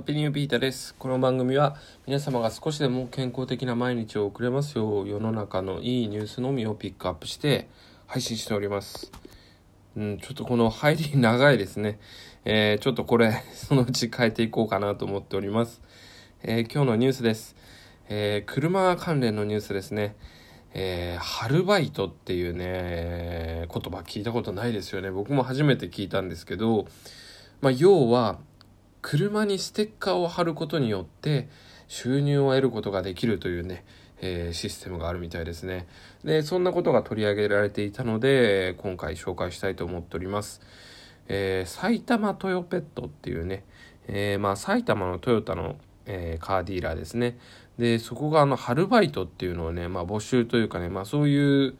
ハッピーニューピータです。この番組は皆様が少しでも健康的な毎日を送れますよう世の中のいいニュースのみをピックアップして配信しております。うん、ちょっとこの入り長いですね。えー、ちょっとこれ そのうち変えていこうかなと思っております。えー、今日のニュースです。えー、車関連のニュースですね。えー、ハルバイトっていうね、言葉聞いたことないですよね。僕も初めて聞いたんですけど、まあ、要は、車にステッカーを貼ることによって収入を得ることができるというね、えー、システムがあるみたいですね。で、そんなことが取り上げられていたので、今回紹介したいと思っております。えー、埼玉トヨペットっていうね、えー、まあ埼玉のトヨタの、えー、カーディーラーですね。で、そこがあの、ハルバイトっていうのをね、まあ募集というかね、まあそういう、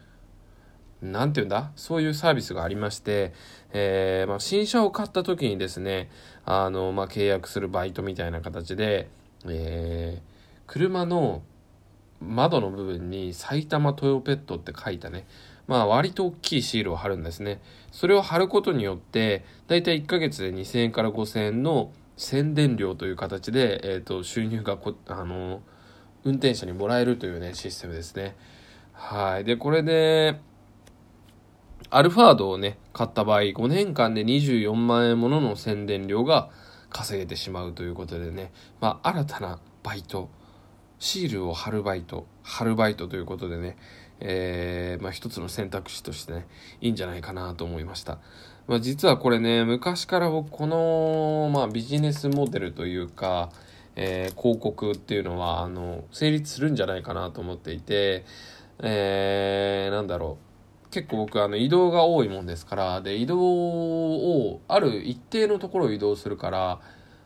なんて言うんだ？そういうサービスがありまして、えー、まあ、新車を買った時にですね、あの、まあ、契約するバイトみたいな形で、えー、車の窓の部分に埼玉トヨペットって書いたね、まあ割と大きいシールを貼るんですね。それを貼ることによって、だいたい1ヶ月で2000円から5000円の宣伝料という形で、えっ、ー、と、収入がこ、あの、運転者にもらえるというね、システムですね。はい。で、これで、アルファードをね、買った場合、5年間で24万円ものの宣伝料が稼げてしまうということでね、まあ、新たなバイト、シールを貼るバイト、貼るバイトということでね、えー、まあ、一つの選択肢としてね、いいんじゃないかなと思いました。まあ、実はこれね、昔から僕、この、まあ、ビジネスモデルというか、えー、広告っていうのは、あの、成立するんじゃないかなと思っていて、えー、なんだろう。結構僕あの移動が多いもんですからで移動をある一定のところを移動するから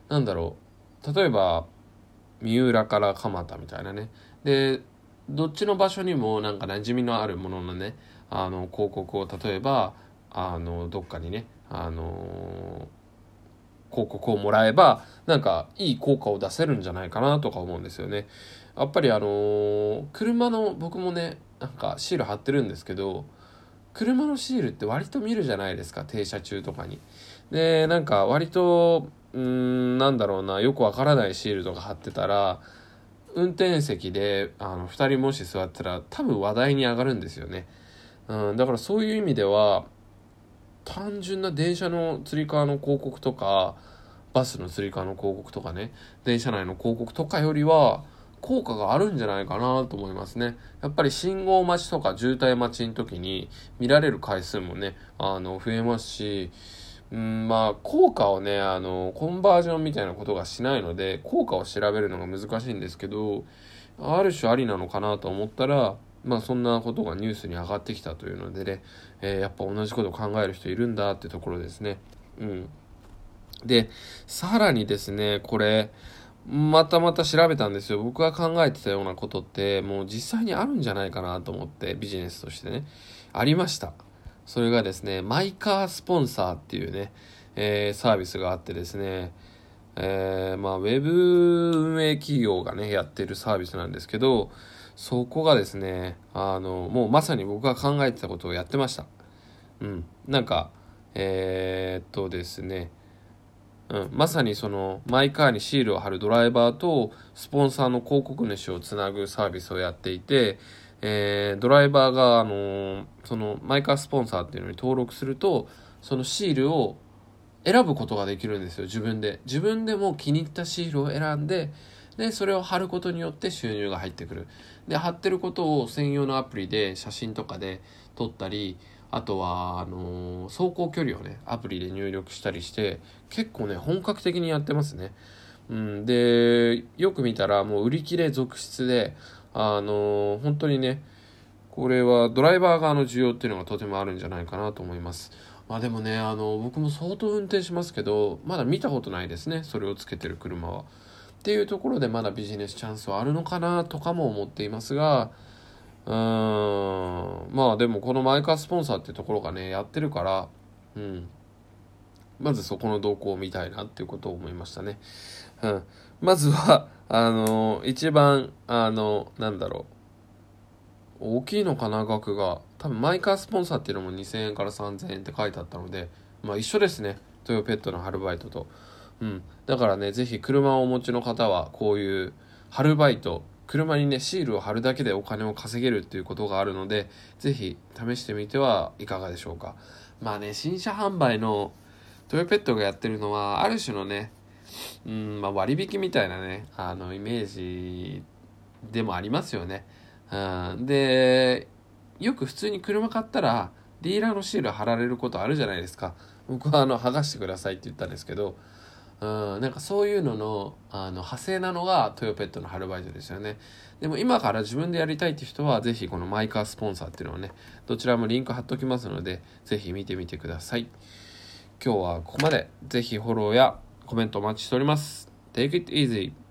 なんだろう例えば三浦から蒲田みたいなねでどっちの場所にもなんか馴染みのあるもののねあの広告を例えばあのどっかにねあの広告をもらえばなんかいい効果を出せるんじゃないかなとか思うんですよね。やっぱりあの車の僕もねなんかシール貼ってるんですけど車のシールって割と見るじゃないですか停車中とかに。でなんか割とうんなんだろうなよくわからないシールとか貼ってたら運転席であの2人もし座ったら多分話題に上がるんですよね。うん、だからそういう意味では単純な電車のつり革の広告とかバスのつり革の広告とかね電車内の広告とかよりは効果があるんじゃないかなと思いますね。やっぱり信号待ちとか渋滞待ちの時に見られる回数もね、あの、増えますし、うん、まあ、効果をね、あの、コンバージョンみたいなことがしないので、効果を調べるのが難しいんですけど、ある種ありなのかなと思ったら、まあそんなことがニュースに上がってきたというのでね、えー、やっぱ同じことを考える人いるんだってところですね。うん。で、さらにですね、これ、またまた調べたんですよ。僕が考えてたようなことって、もう実際にあるんじゃないかなと思って、ビジネスとしてね。ありました。それがですね、マイカースポンサーっていうね、えー、サービスがあってですね、えー、まあ、ウェブ運営企業がね、やってるサービスなんですけど、そこがですね、あの、もうまさに僕が考えてたことをやってました。うん。なんか、えー、っとですね、うん、まさにそのマイカーにシールを貼るドライバーとスポンサーの広告主をつなぐサービスをやっていて、えー、ドライバーが、あのー、そのマイカースポンサーっていうのに登録するとそのシールを選ぶことができるんですよ自分で。自分でも気に入ったシールを選んででそれを貼ることによって収入が入ってくる。で貼ってることを専用のアプリで写真とかで撮ったりあとは、あのー、走行距離をね、アプリで入力したりして、結構ね、本格的にやってますね。うん、で、よく見たらもう売り切れ続出で、あのー、本当にね、これはドライバー側の需要っていうのがとてもあるんじゃないかなと思います。まあでもね、あの、僕も相当運転しますけど、まだ見たことないですね、それをつけてる車は。っていうところでまだビジネスチャンスはあるのかなとかも思っていますが、うーんまあでもこのマイカースポンサーってところがねやってるからうんまずそこの動向を見たいなっていうことを思いましたね。うん、まずは あの一番あのなんだろう大きいのかな額が多分マイカースポンサーっていうのも2000円から3000円って書いてあったのでまあ一緒ですねトヨペットのアルバイトと。うん。だからね、ぜひ車をお持ちの方は、こういう、春バイト、車にね、シールを貼るだけでお金を稼げるっていうことがあるので、ぜひ試してみてはいかがでしょうか。まあね、新車販売のトヨペットがやってるのは、ある種のね、うん、まあ、割引みたいなね、あの、イメージでもありますよね。うん、で、よく普通に車買ったら、ディーラーのシール貼られることあるじゃないですか。僕はあの、剥がしてくださいって言ったんですけど、うん、なんかそういうののあの派生なのがトヨペットのアルバイトですよね。でも今から自分でやりたいって人は是非このマイカースポンサーっていうのをね、どちらもリンク貼っときますので、是非見てみてください。今日はここまで。是非フォローやコメントお待ちしております。Take it easy.